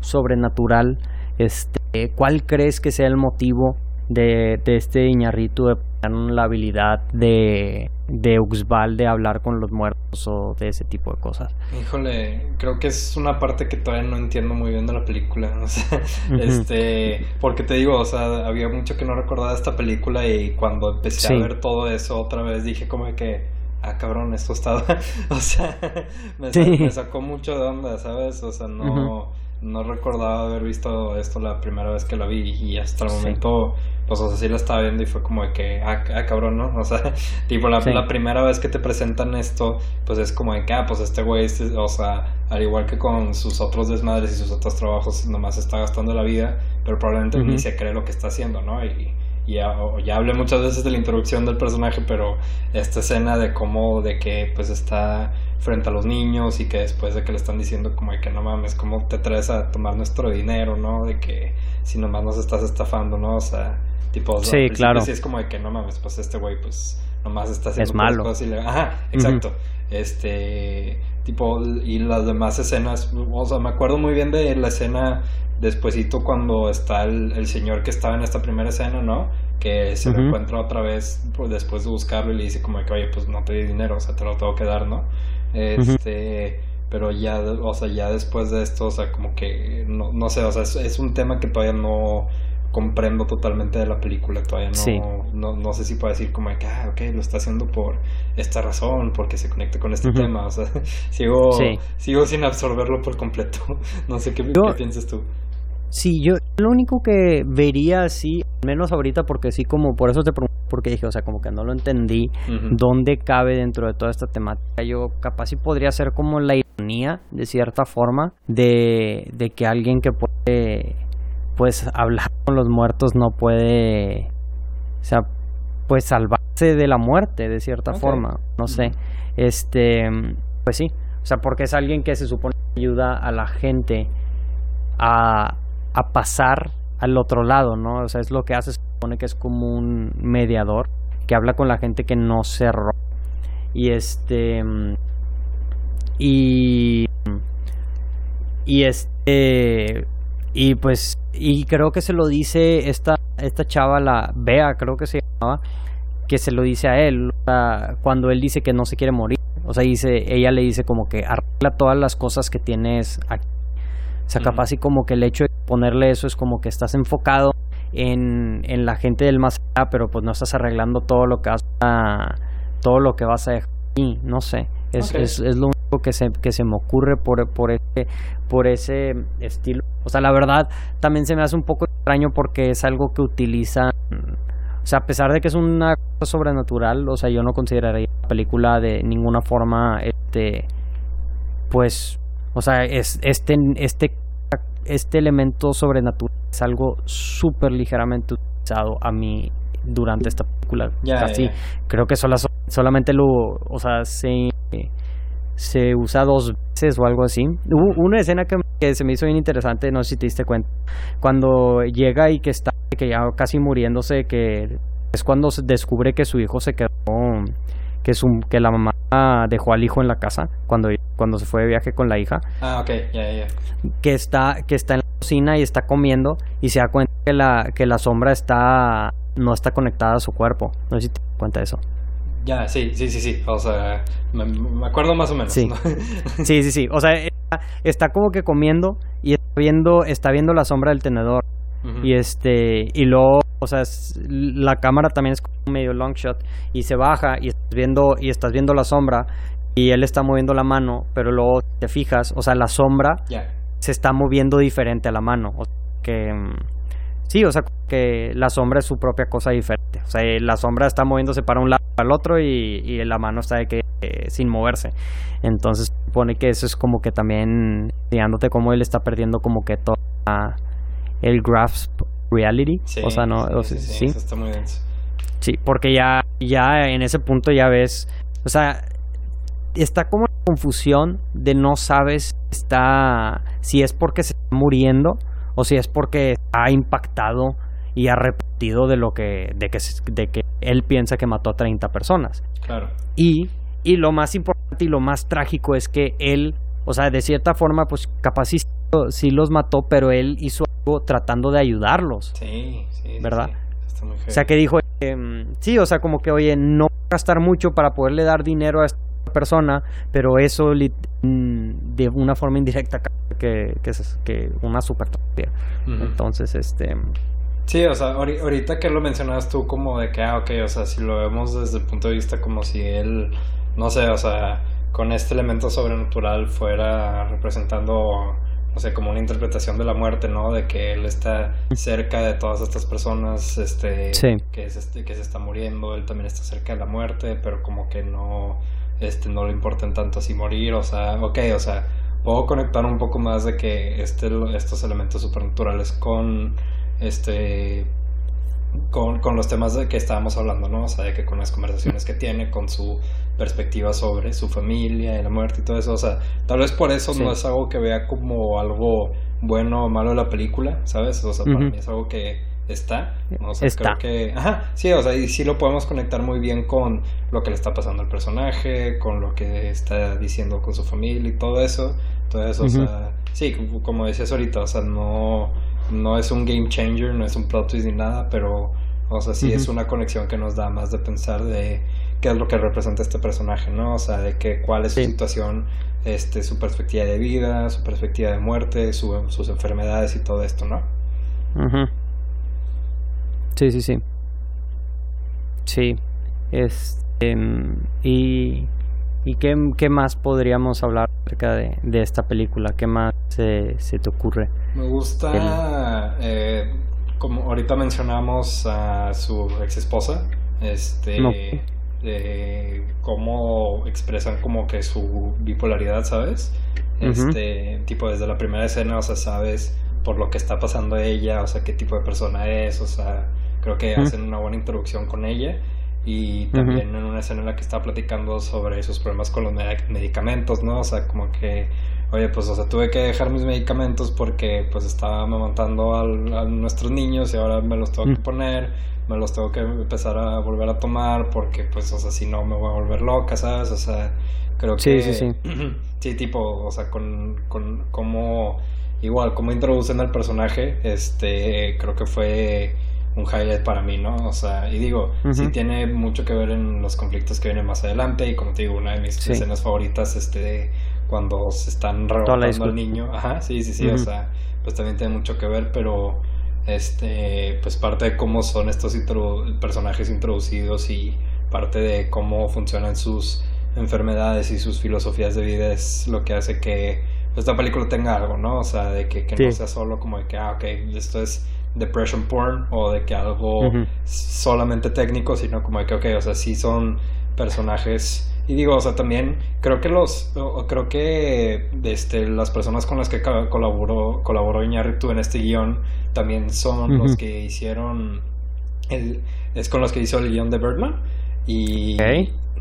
sobrenatural. Este, ¿cuál crees que sea el motivo de, de este Iñarritu de la habilidad de, de Uxbal de hablar con los muertos o de ese tipo de cosas. Híjole, creo que es una parte que todavía no entiendo muy bien de la película. [LAUGHS] O sea, este, porque te digo, o sea, había mucho que no recordaba esta película y cuando empecé a ver todo eso otra vez dije como que ah, cabrón, esto estaba, [LAUGHS] o sea, [LAUGHS] me, sacó mucho de onda, ¿sabes? O sea, no, no recordaba haber visto esto la primera vez que la vi y hasta el momento, pues, o sea, sí la estaba viendo y fue como de que, ah, ah cabrón, ¿no? [LAUGHS] O sea, tipo, la, la, primera vez que te presentan esto, pues es como de que, ah, pues este güey, este, o sea, al igual que con sus otros desmadres y sus otros trabajos, nomás está gastando la vida, pero probablemente ni se cree lo que está haciendo, ¿no? Y, ya, ya hablé muchas veces de la introducción del personaje, pero esta escena de cómo, de que pues está frente a los niños y que después de que le están diciendo como de que no mames, ¿cómo te traes a tomar nuestro dinero, no? De que si nomás nos estás estafando, ¿no? O sea, tipo, sí, claro. Sí, es como de que no mames, pues este güey pues nomás está haciendo es malo. cosas Ajá, exacto. Este, tipo, y las demás escenas, o sea, me acuerdo muy bien de la escena despuesito cuando está el, el señor que estaba en esta primera escena, ¿no? Que se lo encuentra otra vez pues, después de buscarlo y le dice como que, oye, pues no te di dinero, o sea, te lo tengo que dar, ¿no? Este, pero ya, o sea, ya después de esto, o sea, como que, no, no sé, o sea, es, un tema que todavía no comprendo totalmente de la película, todavía no, no, no, sé si puedo decir como que, ah, ok, lo está haciendo por esta razón, porque se conecta con este tema, o sea, [LAUGHS] sigo, sigo sin absorberlo por completo, [LAUGHS] no sé qué, qué piensas tú. Sí, yo lo único que vería así, menos ahorita porque sí como, por eso te pregunto, porque dije, o sea, como que no lo entendí, dónde cabe dentro de toda esta temática. Yo capaz sí podría ser como la ironía, de cierta forma, de, de que alguien que puede, pues, hablar con los muertos no puede, o sea, pues salvarse de la muerte, de cierta forma, no sé. Este, pues sí, o sea, porque es alguien que se supone que ayuda a la gente a a pasar al otro lado, ¿no? O sea, es lo que hace, se supone que es como un mediador que habla con la gente que no cerró. Y este. Y. Y este. Y pues. Y creo que se lo dice esta, esta chava, la Bea, creo que se llamaba. Que se lo dice a él. Cuando él dice que no se quiere morir. O sea, dice, ella le dice como que arregla todas las cosas que tienes aquí o sea, capaz y como que el hecho de ponerle eso es como que estás enfocado en, en la gente del más allá, pero pues no estás arreglando todo lo que vas a, todo lo que vas a dejar aquí, no sé. Es, es, es, lo único que se, que se me ocurre por, por, ese, por ese estilo. O sea, la verdad también se me hace un poco extraño porque es algo que utilizan. O sea, a pesar de que es una cosa sobrenatural, o sea, yo no consideraría la película de ninguna forma, este, pues, o sea, es, este, este, este elemento sobrenatural es algo súper ligeramente utilizado a mí durante esta película. Casi, creo que solo, solamente lo, o sea, se, se usa dos veces o algo así. Hubo una escena que, se me hizo bien interesante, no sé si te diste cuenta, cuando llega y que está, que ya casi muriéndose, que es cuando se descubre que su hijo se quedó que, su, que la mamá dejó al hijo en la casa cuando, cuando se fue de viaje con la hija. Ah, ok, ya, ya. Que está, que está en la cocina y está comiendo y se da cuenta que la, que la sombra está, no está conectada a su cuerpo. No sé si te das cuenta de eso. Ya, sí, sí, sí, sí. O sea, me, acuerdo más o menos. Sí. [LAUGHS] sí, sí, sí. O sea, está como que comiendo y está viendo, está viendo la sombra del tenedor. Y este, y luego, o sea, la cámara también es como medio long shot y se baja y estás viendo, y estás viendo la sombra y él está moviendo la mano, pero luego te fijas, o sea, la sombra se está moviendo diferente a la mano. O sea, que sí, o sea, que la sombra es su propia cosa diferente. O sea, la sombra está moviéndose para un lado para el otro y, y la mano está de que eh, sin moverse. Entonces supone que eso es como que también enseñándote cómo él está perdiendo como que toda el grasp reality. o sea, no, sí, sí, está muy Sí, porque ya, ya en ese punto ya ves, o sea, está como en confusión de no sabes está si es porque se está muriendo o si es porque ha impactado y ha repetido de lo que de que de que él piensa que mató a 30 personas. Claro. Y y lo más importante y lo más trágico es que él, o sea, de cierta forma pues capaz sí, los mató, pero él hizo algo tratando de ayudarlos. Sí, sí, ¿verdad? o sea, que dijo, em, sí, o sea, como que, oye, no gastar mucho para poderle dar dinero a esta persona, pero eso mm, de una forma indirecta que, que, que una super Entonces, este... Sí, o sea, ahorita que lo mencionabas tú como de que, ah, ok, o sea, si lo vemos desde el punto de vista como si él, no sé, o sea, con este elemento sobrenatural fuera representando, no sé, como una interpretación de la muerte, ¿no? De que él está cerca de todas estas personas, este, que, se, que se está muriendo, él también está cerca de la muerte, pero como que no este, no le importen tanto así morir, o sea, ok, o sea, puedo conectar un poco más de que este, estos elementos supernaturales con, este, con, con los temas de que estábamos hablando, ¿no? O sea, de que con las conversaciones que tiene, con su perspectiva sobre su familia y la muerte y todo eso, o sea, tal vez por eso no es algo que vea como algo bueno o malo de la película, ¿sabes? O sea, para mí es algo que está. O sea, creo que. Ajá, sí, o sea, y sí lo podemos conectar muy bien con lo que le está pasando al personaje, con lo que está diciendo con su familia y todo eso. Todo eso, o sea, sí, como decías ahorita, o sea, no, no es un game changer, no es un plot twist ni nada, pero, o sea, sí es una conexión que nos da más de pensar de qué es lo que representa este personaje, ¿no? O sea, de que cuál es su situación, este, su perspectiva de vida, su perspectiva de muerte, sus enfermedades y todo esto, ¿no? Ajá. Sí, sí, sí. Sí. Este, y ¿Y qué, qué, más podríamos hablar acerca de, de esta película? ¿Qué más se, se te ocurre? Me gusta, eh, como ahorita mencionamos a su ex esposa, este, cómo expresan como que su bipolaridad, ¿sabes? Este, tipo desde la primera escena, o sea, sabes por lo que está pasando ella, o sea, qué tipo de persona es, o sea, Creo que hacen una buena introducción con ella. Y también en una escena en la que está platicando sobre sus problemas con los medicamentos, ¿no? O sea, como que, oye, pues, o sea, tuve que dejar mis medicamentos porque, pues, estaba amamantando a nuestros niños y ahora me los tengo que poner, me los tengo que empezar a volver a tomar porque, pues, o sea, si no me voy a volver loca, ¿sabes? O sea, creo que... Sí, sí, sí. [CLEARS THROAT] sí, tipo, o sea, con, con cómo, igual, cómo introducen al personaje, este, creo que fue un highlight para mí, ¿no? O sea, y digo, sí tiene mucho que ver en los conflictos que vienen más adelante y como te digo, una de mis escenas favoritas, este, cuando se están rebotando al niño, ajá, sí, sí, sí, o sea, pues también tiene mucho que ver, pero este, pues parte de cómo son estos personajes introducidos y parte de cómo funcionan sus enfermedades y sus filosofías de vida es lo que hace que esta película tenga algo, ¿no? O sea, de que, que no sea solo como de que, ah, ok, esto es depression porn o de que algo solamente técnico, sino como de que, ok, o sea, sí son personajes. Y digo, o sea, también creo que los, creo que este, las personas con las que colaboró, colaboró Iñárritu en este guion también son los que hicieron, el, es con los que hizo el guion de Birdman. Y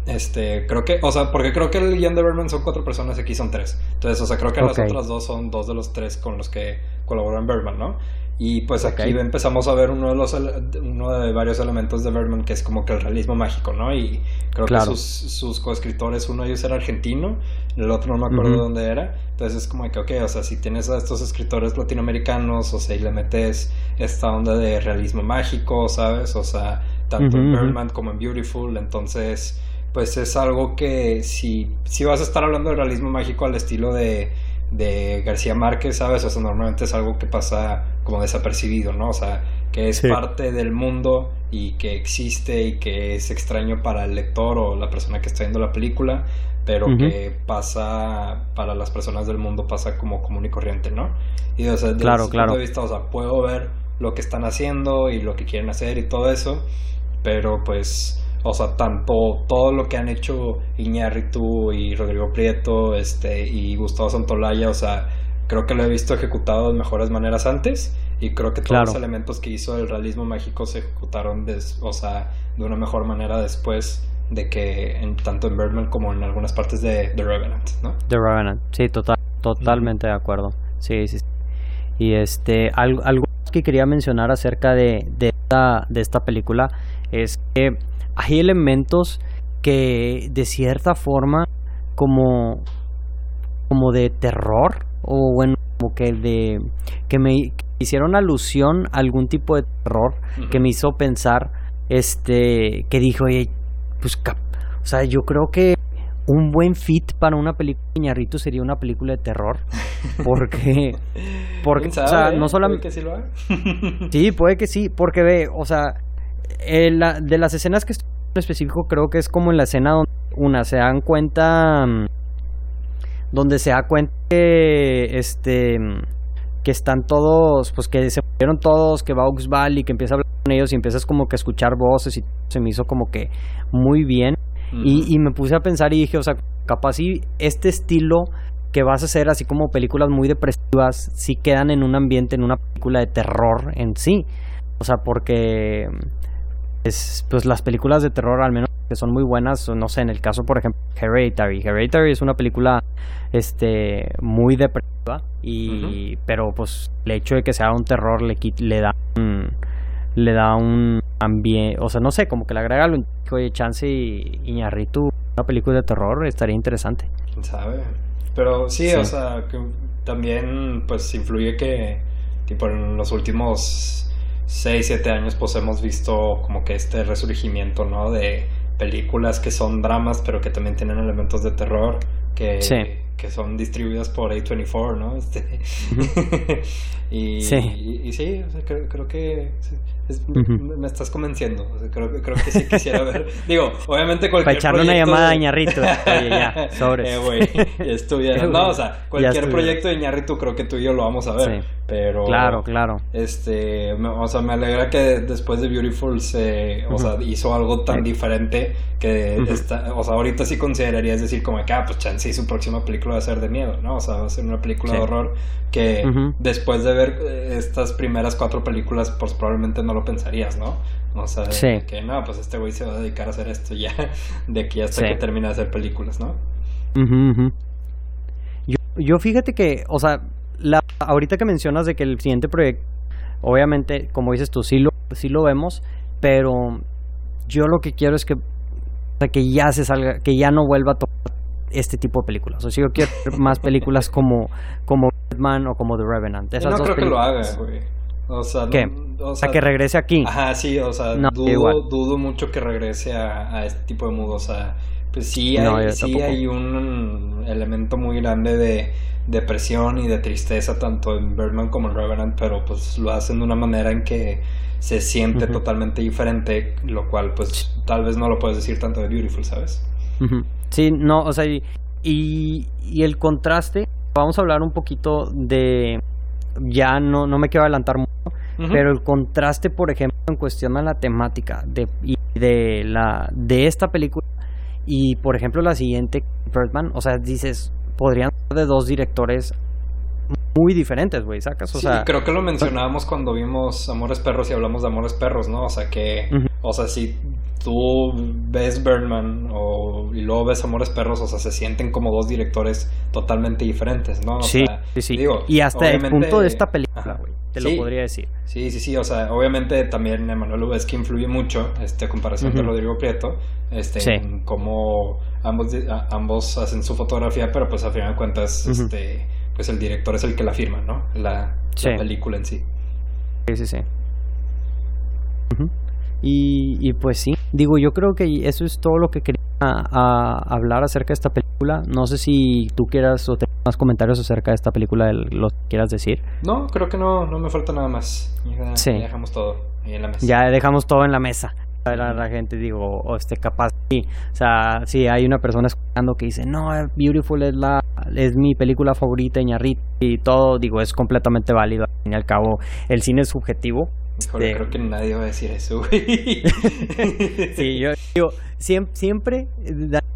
este, creo que, o sea, porque creo que el guion de Birdman son cuatro personas, aquí son tres. Entonces, o sea, creo que las otras dos son dos de los tres con los que colaboró en Birdman, ¿no? Y pues aquí empezamos a ver uno de los uno de varios elementos de Bergman que es como que el realismo mágico, ¿no? Y creo que sus, sus coescritores, uno de ellos era argentino, el otro no me acuerdo de dónde era. Entonces es como que, ok, o sea, si tienes a estos escritores latinoamericanos, o sea, y le metes esta onda de realismo mágico, ¿sabes? O sea, tanto en Bergman como en Beautiful, entonces, pues es algo que si, si vas a estar hablando de realismo mágico al estilo de de García Márquez, ¿sabes? O sea, normalmente es algo que pasa como desapercibido, ¿no? O sea, que es parte del mundo y que existe y que es extraño para el lector o la persona que está viendo la película, pero que pasa para las personas del mundo pasa como común y corriente, ¿no? Y o sea, desde claro, ese claro. punto de vista, o sea, puedo ver lo que están haciendo y lo que quieren hacer y todo eso, pero pues o sea, tanto todo lo que han hecho Iñárritu y Rodrigo Prieto este, y Gustavo Santolaya, o sea, creo que lo he visto ejecutado de mejores maneras antes y creo que todos los elementos que hizo el realismo mágico se ejecutaron o sea, de una mejor manera después de que en, tanto en Birdman como en algunas partes de The Revenant, ¿no? The Revenant, sí, total, totalmente de acuerdo. Sí, sí, Y este, algo, algo que quería mencionar acerca de, de, esta, de esta película es que hay elementos que de cierta forma como como de terror o bueno como que de que me hicieron alusión a algún tipo de terror que me hizo pensar este que dijo oye pues o sea yo creo que un buen fit para una película de Ñarrito sería una película de terror porque [LAUGHS] porque o sea no solamente sí, sí puede que sí porque ve o sea eh, de las escenas que estoy en específico creo que es como en la escena donde una se dan cuenta mm, donde se da cuenta que este mm, que están todos pues que se murieron todos que va Ox Valley que empieza a hablar con ellos y empiezas como que a escuchar voces y se me hizo como que muy bien. Y, y, me puse a pensar y dije o sea capaz si este estilo que vas a hacer así como películas muy depresivas sí quedan en un ambiente en una película de terror en sí. O sea porque es, pues las películas de terror al menos que son muy buenas, no sé, en el caso por ejemplo Hereditary. Hereditary es una película este muy depresiva y pero pues el hecho de que sea un terror le le da un, le da un ambiente, o sea, no sé, como que le agrega lo oye, Chance y Iñarritu, una película de terror estaría interesante. ¿Quién sabe? Pero sí, sí. o sea, que también pues influye que tipo en los últimos 6, 7 años pues hemos visto como que este resurgimiento, ¿no? De películas que son dramas pero que también tienen elementos de terror que, que son distribuidas por A24, ¿no? Este, [LAUGHS] y, sí. Y, sí, creo, creo que me estás convenciendo. creo, creo que sí quisiera ver. [LAUGHS] Digo, obviamente cualquier Para echarle una llamada a Ñarrito. Oye, ya, sobre. [LAUGHS] Eh, güey, ya No, o sea, cualquier proyecto de Ñarrito creo que tú y yo lo vamos a ver. Pero. Claro, claro. Este, o sea, me alegra que después de Beautiful se. O sea, hizo algo tan diferente que. está, o sea, ahorita sí considerarías decir, como que, ah, pues chance su próxima película va a ser de miedo, ¿no? O sea, va a ser una película de horror que después de ver eh, estas primeras cuatro películas, pues probablemente no lo pensarías, ¿no? O sea, que no, pues este güey se va a dedicar a hacer esto ya, [LAUGHS] de aquí hasta que termine de hacer películas, ¿no? yo, yo fíjate que, o sea, la, ahorita que mencionas de que el siguiente proyecto, obviamente, como dices tú, sí lo, sí lo vemos, pero yo lo que quiero es que, que ya se salga, que ya no vuelva a tocar este tipo de películas. O sea, yo quiero ver más películas como, como Batman o como The Revenant. Esas no creo que lo haga, güey. O sea, ¿Qué? o sea, a que regrese aquí. Ajá, sí, o sea, dudo, dudo, mucho que regrese a, a, este tipo de mood. O sea, pues sí hay, sí hay un elemento muy grande de depresión y de tristeza tanto en Birdman como en Revenant, pero pues lo hacen de una manera en que se siente totalmente diferente, lo cual pues tal vez no lo puedes decir tanto de Beautiful, ¿sabes? Sí, no, o sea, y, y el contraste, vamos a hablar un poquito de ya no, no me quiero adelantar mucho, pero el contraste, por ejemplo, en cuestión a la temática de, de, la, de esta película y, por ejemplo, la siguiente, Birdman, o sea, dices, podrían ser de dos directores muy diferentes, güey, ¿sacas? O sí, sea, creo que lo mencionábamos cuando vimos Amores Perros y hablamos de Amores Perros, ¿no? O sea, que, o sea, si tú ves Birdman o, y luego ves Amores Perros, o sea, se sienten como dos directores totalmente diferentes, ¿no? O sí, sea, sí, sí. y hasta el punto de esta película, güey, te lo podría decir. Sí, sí, sí, o sea, obviamente también Emanuel Lubezki influye mucho, este, comparación de Rodrigo Prieto, este, en cómo ambos, ambos hacen su fotografía, pero pues a final de cuentas, este, pues el director es el que la firma, ¿no? La, la película en sí. Sí, sí, sí. Y, y, pues sí, digo, yo creo que eso es todo lo que quería hablar acerca de esta película. No sé si tú quieras o te más comentarios acerca de esta película, los quieras decir. No, creo que no, no me falta nada más. Ya, sí. dejamos todo ahí en la mesa. Ya dejamos todo en la mesa. La, la gente, digo, o este, capaz, sí. O sea, si hay una persona escuchando que dice, no, Beautiful es, la, es mi película favorita, Ñarrit, y todo, digo, es completamente válido. Al fin y al cabo, el cine es subjetivo. Híjole, creo que nadie va a decir eso, güey. [LAUGHS] sí, yo digo, siempre, siempre,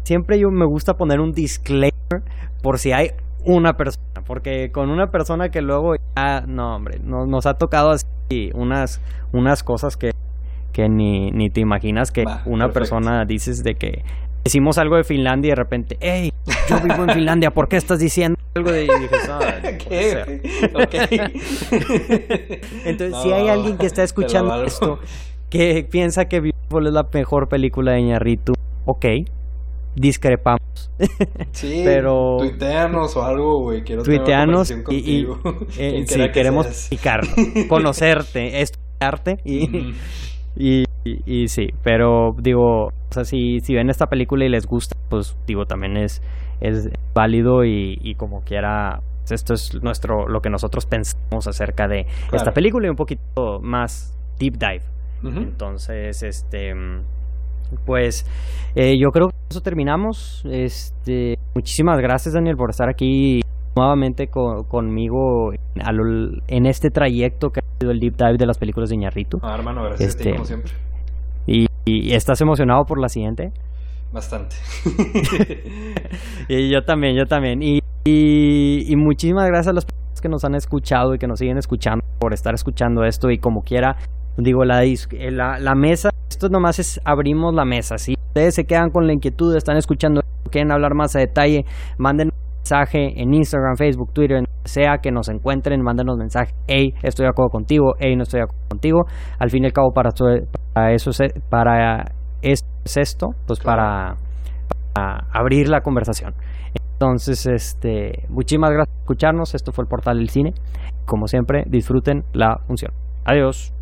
siempre yo me gusta poner un disclaimer por si hay una persona, porque con una persona que luego ya, no, hombre, nos ha tocado así unas, unas cosas que, que ni, ni te imaginas que una persona dices de que decimos algo de Finlandia y de repente, hey, yo vivo en Finlandia, ¿por qué estás diciendo algo de... Y [LAUGHS] ¿Qué? [LAUGHS] Entonces, si hay alguien que está escuchando esto, que piensa que Beautiful es la mejor película de Ñarritu, ok, discrepamos. [LAUGHS] Sí, pero tuiteanos o algo, güey. Quiero tuiteanos y, y eh, queremos explicar, conocerte, estudiarte y, y, y, sí, pero digo, o sea, si, si ven esta película y les gusta, pues digo, también es, es válido y, y como quiera, pues, esto es nuestro lo que nosotros pensamos acerca de esta película y un poquito más deep dive. Entonces, este pues eh, yo creo que eso terminamos. Este, muchísimas gracias Daniel por estar aquí nuevamente conmigo en este trayecto que el deep dive de las películas de Iñarritu. Ah, hermano, gracias a ti, este, como siempre. Y, estás emocionado por la siguiente? Bastante. [LAUGHS] y yo también, yo también. Y, y, muchísimas gracias a las personas que nos han escuchado y que nos siguen escuchando por estar escuchando esto y como quiera, digo, la, la, la mesa esto nomás es abrimos la mesa. Si ustedes se quedan con la inquietud, están escuchando, quieren hablar más a detalle, manden en Instagram, Facebook, Twitter, sea que nos encuentren, mándenos mensaje, hey, estoy de acuerdo contigo, hey, no estoy de acuerdo contigo. Al fin y al cabo, para, para eso, para es esto, pues para, para abrir la conversación. Entonces, este, muchísimas gracias por escucharnos. Esto fue el portal del cine. Como siempre, disfruten la función. Adiós.